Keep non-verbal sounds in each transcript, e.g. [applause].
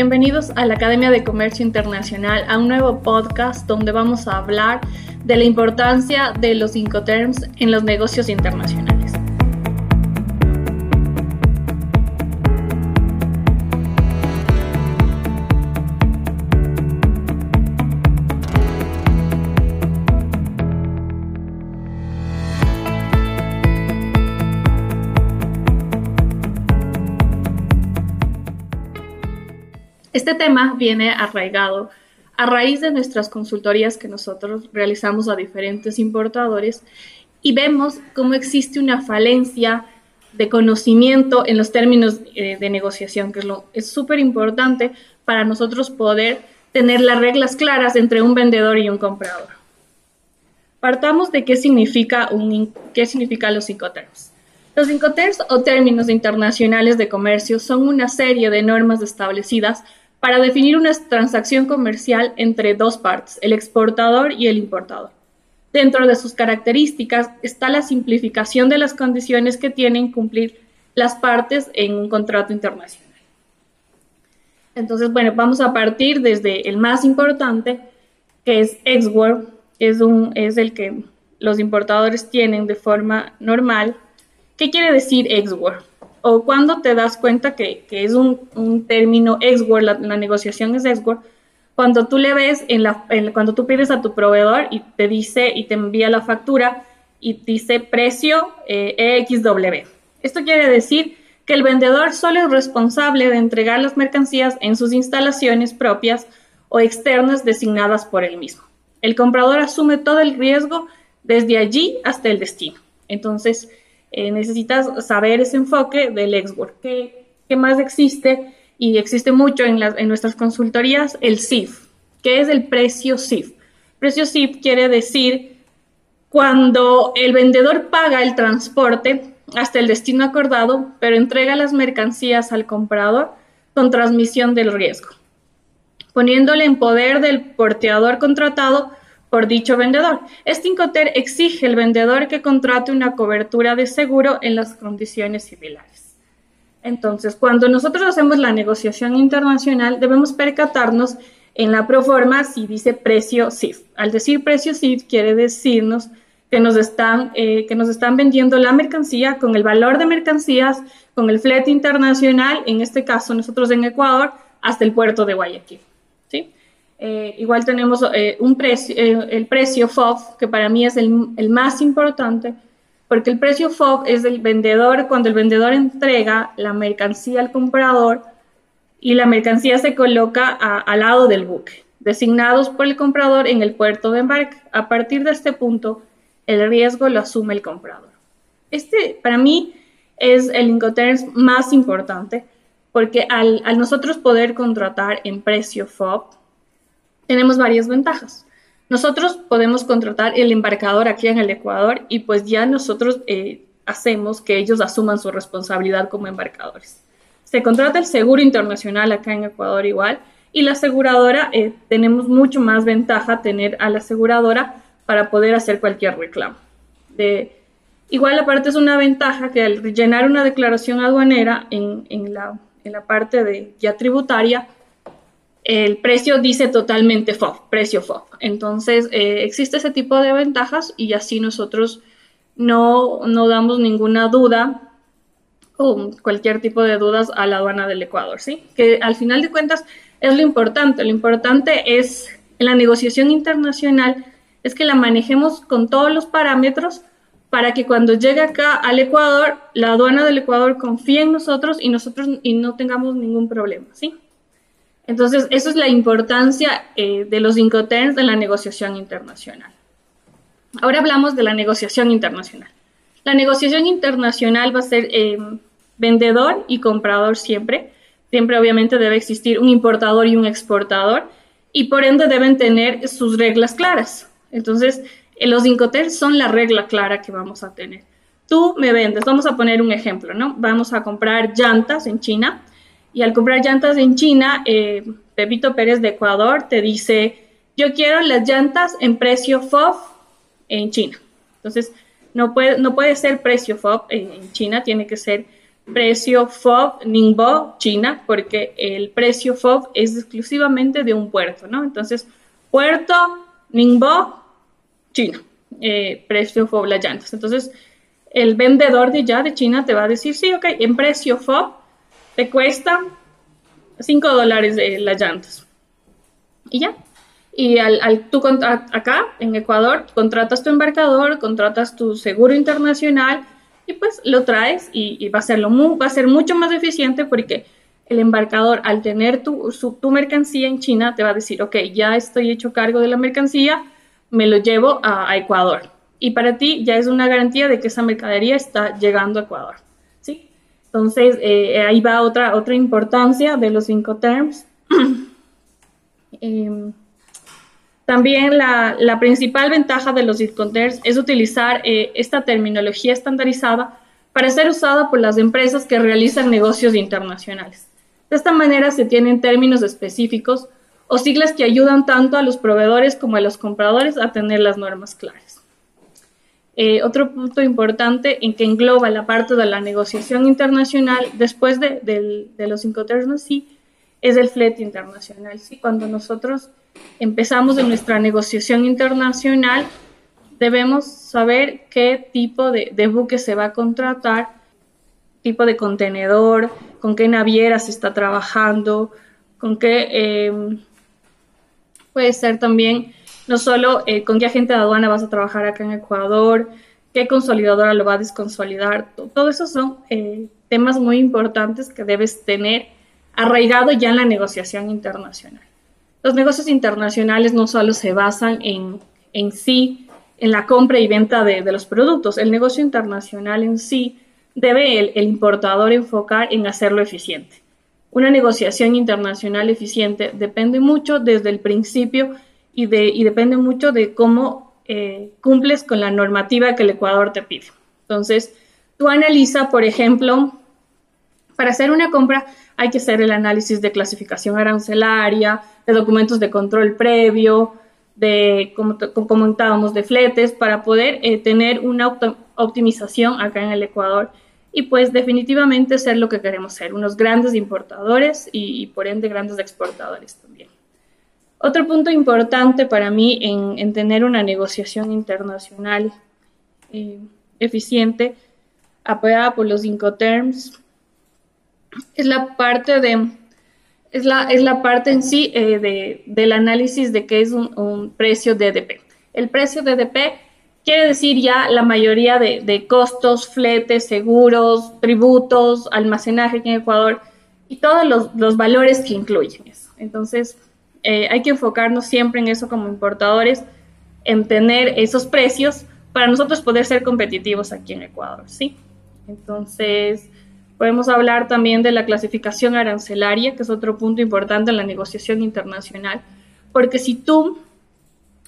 Bienvenidos a la Academia de Comercio Internacional, a un nuevo podcast donde vamos a hablar de la importancia de los Incoterms en los negocios internacionales. Este tema viene arraigado a raíz de nuestras consultorías que nosotros realizamos a diferentes importadores y vemos cómo existe una falencia de conocimiento en los términos eh, de negociación, que es súper importante para nosotros poder tener las reglas claras entre un vendedor y un comprador. Partamos de qué significa, un, qué los Incoterms. Los Incoterms o términos internacionales de comercio son una serie de normas establecidas para definir una transacción comercial entre dos partes, el exportador y el importador. Dentro de sus características está la simplificación de las condiciones que tienen cumplir las partes en un contrato internacional. Entonces, bueno, vamos a partir desde el más importante, que es Export, es, un, es el que los importadores tienen de forma normal. ¿Qué quiere decir Export? o cuando te das cuenta que, es un, término ex-word, la, negociación es ex-word, cuando tú le ves, en la, cuando tú pides a tu proveedor y te dice y te envía la factura y dice precio eh, EXW. Esto quiere decir que el vendedor solo es responsable de entregar las mercancías en sus instalaciones propias o externas designadas por él mismo. El comprador asume todo el riesgo desde allí hasta el destino. Entonces, eh, necesitas saber ese enfoque del export. ¿Qué, ¿Qué, más existe? Y existe mucho en, las, en nuestras consultorías, el CIF. ¿Qué es el precio CIF? Precio CIF quiere decir cuando el vendedor paga el transporte hasta el destino acordado, pero entrega las mercancías al comprador con transmisión del riesgo, poniéndole en poder del porteador contratado por dicho vendedor. Este Incoter exige al vendedor que contrate una cobertura de seguro en las condiciones similares. Entonces, cuando nosotros hacemos la negociación internacional, debemos percatarnos en la proforma si dice precio CIF. Al decir precio CIF quiere decirnos que nos están, eh, que nos están vendiendo la mercancía con el valor de mercancías, con el flete internacional, en este caso nosotros en Ecuador, hasta el puerto de Guayaquil. Eh, igual tenemos eh, un precio, eh, el precio FOB, que para mí es el, más importante, porque el precio FOB es el vendedor, cuando el vendedor entrega la mercancía al comprador y la mercancía se coloca al lado del buque, designados por el comprador en el puerto de embarque. A partir de este punto, el riesgo lo asume el comprador. Este, para mí, es el Incoterms más importante, porque al, al nosotros poder contratar en precio FOB, tenemos varias ventajas. Nosotros podemos contratar el embarcador aquí en el Ecuador y pues ya nosotros eh, hacemos que ellos asuman su responsabilidad como embarcadores. Se contrata el seguro internacional acá en Ecuador igual y la aseguradora, eh, tenemos mucho más ventaja tener a la aseguradora para poder hacer cualquier reclamo. De, igual aparte es una ventaja que al llenar una declaración aduanera en, en, la, en la parte de ya tributaria, el precio dice totalmente FOB, precio FOB. Entonces, eh, existe ese tipo de ventajas y así nosotros no, no damos ninguna duda o cualquier tipo de dudas a la aduana del Ecuador, ¿sí? Que al final de cuentas es lo importante. Lo importante es en la negociación internacional es que la manejemos con todos los parámetros para que cuando llegue acá al Ecuador, la aduana del Ecuador confíe en nosotros y nosotros y no tengamos ningún problema, ¿sí? Entonces, eso es la importancia eh, de los Incoterms en la negociación internacional. Ahora hablamos de la negociación internacional. La negociación internacional va a ser eh, vendedor y comprador siempre. Siempre obviamente debe existir un importador y un exportador y por ende deben tener sus reglas claras. Entonces, eh, los Incoterms son la regla clara que vamos a tener. Tú me vendes, vamos a poner un ejemplo, ¿no? Vamos a comprar llantas en China y al comprar llantas en China, eh, Pepito Pérez de Ecuador te dice, yo quiero las llantas en precio FOB en China. Entonces, no puede, no puede ser precio FOB en, China, tiene que ser precio FOB Ningbo, China, porque el precio FOB es exclusivamente de un puerto, ¿no? Entonces, puerto Ningbo, China, eh, precio FOB las llantas. Entonces, el vendedor de ya de China te va a decir, sí, ok, en precio FOB te cuesta 5 dólares de las llantas. Y ya. Y al, al tú acá, en Ecuador, contratas tu embarcador, contratas tu seguro internacional y pues lo traes y, va, a ser va a ser mucho más eficiente porque el embarcador al tener tu, tu mercancía en China te va a decir, ok, ya estoy hecho cargo de la mercancía, me lo llevo a, Ecuador. Y para ti ya es una garantía de que esa mercadería está llegando a Ecuador. Entonces, eh, ahí va otra, otra importancia de los cinco terms. [clears throat] Em, también la, principal ventaja de los discounters es utilizar eh, esta terminología estandarizada para ser usada por las empresas que realizan negocios internacionales. De esta manera se tienen términos específicos o siglas que ayudan tanto a los proveedores como a los compradores a tener las normas claras. Eh, otro punto importante en que engloba la parte de la negociación internacional después de, los cinco términos, sí, es el flete internacional. ¿sí? Cuando nosotros empezamos en nuestra negociación internacional, debemos saber qué tipo de, buque se va a contratar, tipo de contenedor, con qué naviera se está trabajando, con qué em, puede ser también no solo eh, con qué agente de aduana vas a trabajar acá en Ecuador, qué consolidadora lo va a desconsolidar. Todo eso son eh, temas muy importantes que debes tener arraigado ya en la negociación internacional. Los negocios internacionales no solo se basan en, en sí, en la compra y venta de, los productos, el negocio internacional en sí debe el, importador enfocar en hacerlo eficiente. Una negociación internacional eficiente depende mucho desde el principio y, de, y depende mucho de cómo eh, cumples con la normativa que el Ecuador te pide. Entonces, tú analiza, por ejemplo, para hacer una compra hay que hacer el análisis de clasificación arancelaria, de documentos de control previo, de, como, comentábamos, de fletes, para poder eh, tener una optimización acá en el Ecuador y pues definitivamente ser lo que queremos ser, unos grandes importadores y, por ende grandes exportadores también. Otro punto importante para mí en, tener una negociación internacional eh, eficiente, apoyada por los Incoterms, es la parte de, es la, es la parte en sí eh, de, del análisis de qué es un, precio DDP. El precio DDP quiere decir ya la mayoría de, costos, fletes, seguros, tributos, almacenaje en Ecuador y todos los, valores que incluyen eso. Entonces, eh, hay que enfocarnos siempre en eso como importadores, en tener esos precios para nosotros poder ser competitivos aquí en Ecuador, ¿sí? Entonces, Podemos hablar también de la clasificación arancelaria, que es otro punto importante en la negociación internacional, porque si tú,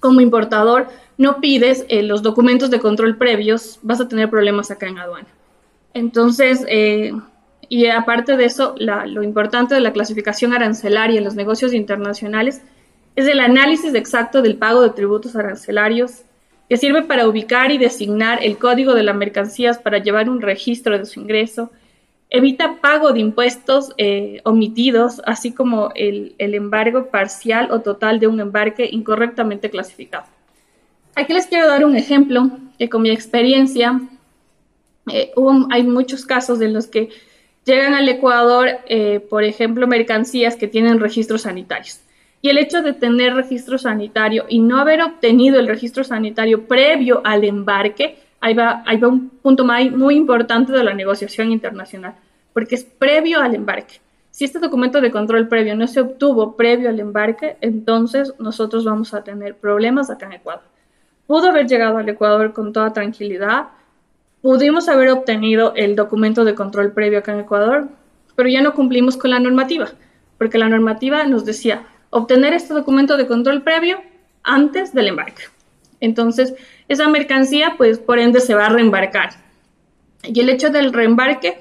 como importador, no pides eh, los documentos de control previos, vas a tener problemas acá en aduana. Entonces, eh, y aparte de eso, lo importante de la clasificación arancelaria en los negocios internacionales es el análisis exacto del pago de tributos arancelarios, que sirve para ubicar y designar el código de las mercancías para llevar un registro de su ingreso, evita pago de impuestos eh, omitidos, así como el, embargo parcial o total de un embarque incorrectamente clasificado. Aquí les quiero dar un ejemplo que con mi experiencia eh, hay muchos casos en los que llegan al Ecuador, eh, por ejemplo, mercancías que tienen registros sanitarios. Y el hecho de tener registro sanitario y no haber obtenido el registro sanitario previo al embarque ahí va, un punto muy, importante de la negociación internacional, porque es previo al embarque. Si este documento de control previo no se obtuvo previo al embarque, entonces nosotros vamos a tener problemas acá en Ecuador. Pudo haber llegado al Ecuador con toda tranquilidad, pudimos haber obtenido el documento de control previo acá en Ecuador, pero ya no cumplimos con la normativa, porque la normativa nos decía obtener este documento de control previo antes del embarque. Entonces, esa mercancía, pues por ende se va a reembarcar. Y el hecho del reembarque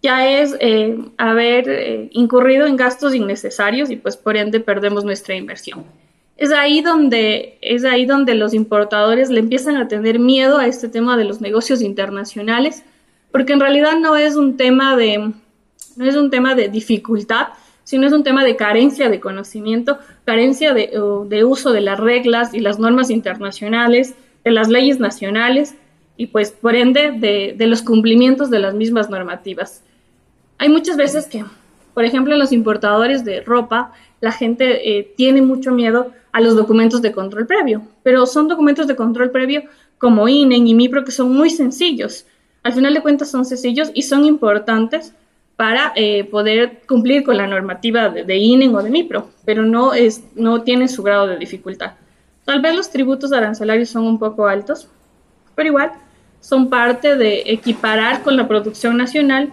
ya es eh, haber eh, incurrido en gastos innecesarios y pues por ende perdemos nuestra inversión. Es ahí donde es ahí donde los importadores le empiezan a tener miedo a este tema de los negocios internacionales porque en realidad no es un tema de, no es un tema de dificultad, sino es un tema de carencia de conocimiento, carencia de, uso de las reglas y las normas internacionales, de las leyes nacionales y pues por ende de, de los cumplimientos de las mismas normativas. Hay muchas veces que, por ejemplo, en los importadores de ropa, la gente eh, tiene mucho miedo a los documentos de control previo, pero son documentos de control previo como INEN y MIPRO que son muy sencillos. Al final de cuentas son sencillos y son importantes para eh, poder cumplir con la normativa de, de, INEN o de MIPRO, pero no, es, no tienen su grado de dificultad. Tal vez los tributos arancelarios son un poco altos, pero igual son parte de equiparar con la producción nacional,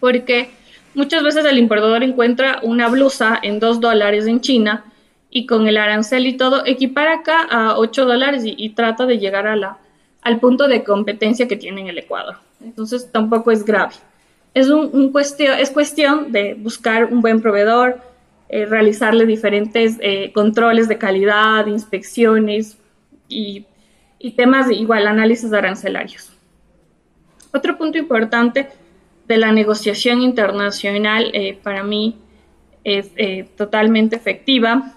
porque muchas veces el importador encuentra una blusa en 2 dólares en China y con el arancel y todo, equipara acá a 8 dólares y, y, trata de llegar a la, al punto de competencia que tiene en el Ecuador. Entonces tampoco es grave. Es, un, un cuestión, es cuestión de buscar un buen proveedor, eh, realizarle diferentes eh, controles de calidad, inspecciones y, y temas de igual análisis arancelarios. Otro punto importante de la negociación internacional eh, para mí es eh, totalmente efectiva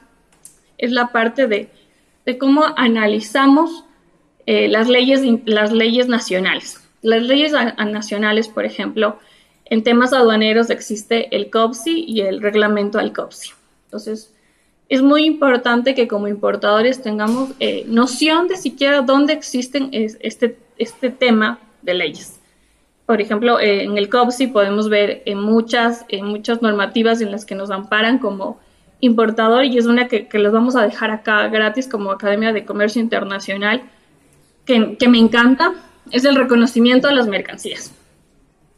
es la parte de, de cómo analizamos eh, las, leyes, las leyes nacionales. Las leyes nacionales, por ejemplo, en temas aduaneros existe el COPSI y el reglamento al COPSI. Entonces, es muy importante que como importadores tengamos eh, noción de siquiera dónde existen es, este, este tema de leyes. Por ejemplo, eh, en el COPSI podemos ver en muchas, en muchas normativas en las que nos amparan como importador y es una que, que les vamos a dejar acá gratis como Academia de Comercio Internacional, que, que me encanta, es el reconocimiento de las mercancías.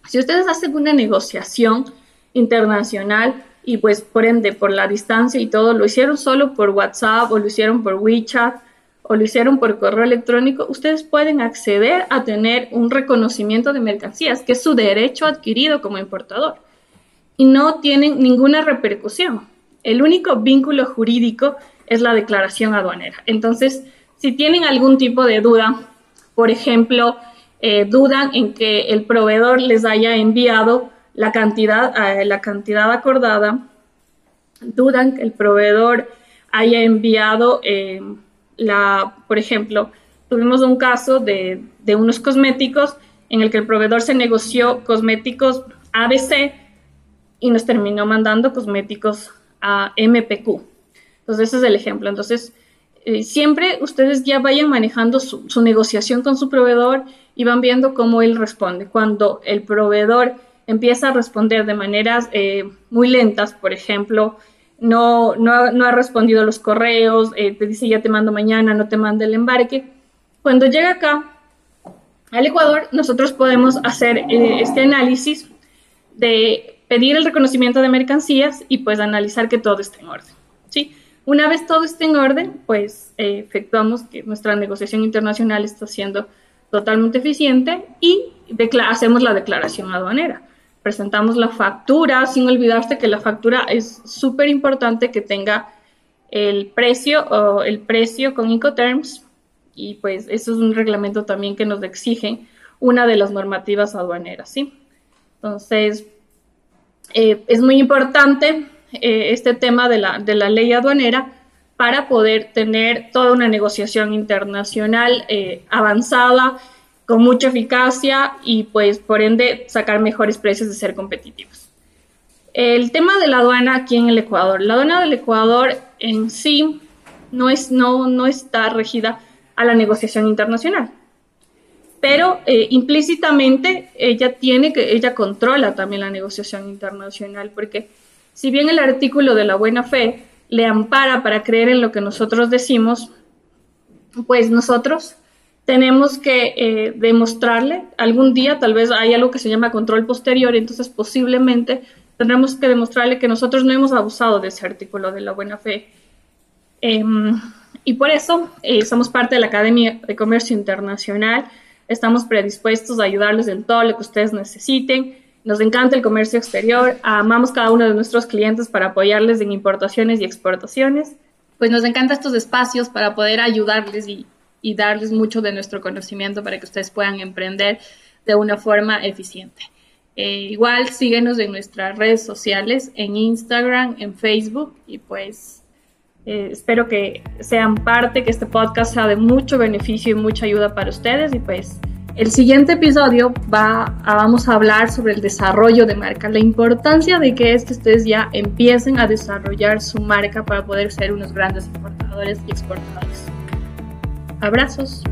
Si ustedes hacen una negociación internacional y pues por ende por la distancia y todo, lo hicieron solo por WhatsApp o lo hicieron por WeChat o lo hicieron por correo electrónico, ustedes pueden acceder a tener un reconocimiento de mercancías, que es su derecho adquirido como importador. Y no tienen ninguna repercusión. El único vínculo jurídico es la declaración aduanera. Entonces, si tienen algún tipo de duda, por ejemplo, eh, dudan en que el proveedor les haya enviado la cantidad, eh, la cantidad acordada, dudan que el proveedor haya enviado eh, la, por ejemplo, tuvimos un caso de, de, unos cosméticos en el que el proveedor se negoció cosméticos ABC y nos terminó mandando cosméticos MPQ. Entonces, ese es el ejemplo. Entonces, eh, siempre ustedes ya vayan manejando su, negociación con su proveedor y van viendo cómo él responde. Cuando el proveedor empieza a responder de maneras eh, muy lentas, por ejemplo, no, no, no, ha respondido los correos, eh, te dice ya te mando mañana, no te manda el embarque. Cuando llega acá al Ecuador, nosotros podemos hacer eh, este análisis de pedir el reconocimiento de mercancías y pues analizar que todo esté en orden. ¿sí? Una vez todo esté en orden, pues eh, efectuamos que nuestra negociación internacional está siendo totalmente eficiente y hacemos la declaración aduanera presentamos la factura, sin olvidarse que la factura es súper importante que tenga el precio o el precio con Incoterms y pues eso es un reglamento también que nos exige una de las normativas aduaneras, ¿sí? Entonces, eh, es muy importante eh, este tema de la, de la, ley aduanera para poder tener toda una negociación internacional eh, avanzada, con mucha eficacia y pues por ende sacar mejores precios de ser competitivos. El tema de la aduana aquí en el Ecuador. La aduana del Ecuador en sí no, es, no, no está regida a la negociación internacional, pero eh, implícitamente ella tiene que, ella controla también la negociación internacional, porque si bien el artículo de la buena fe le ampara para creer en lo que nosotros decimos, pues nosotros tenemos que eh, demostrarle, algún día tal vez hay algo que se llama control posterior, entonces posiblemente tendremos que demostrarle que nosotros no hemos abusado de ese artículo de la buena fe. Eh, y por eso eh, somos parte de la Academia de Comercio Internacional, estamos predispuestos a ayudarles en todo lo que ustedes necesiten. Nos encanta el comercio exterior, amamos cada uno de nuestros clientes para apoyarles en importaciones y exportaciones. Pues nos encanta estos espacios para poder ayudarles y, y darles mucho de nuestro conocimiento para que ustedes puedan emprender de una forma eficiente. Eh, igual síguenos en nuestras redes sociales, en Instagram, en Facebook y pues eh, espero que sean parte, que este podcast sea de mucho beneficio y mucha ayuda para ustedes y pues el siguiente episodio va vamos a hablar sobre el desarrollo de marca, la importancia de que es que ustedes ya empiecen a desarrollar su marca para poder ser unos grandes importadores y exportadores. Abrazos.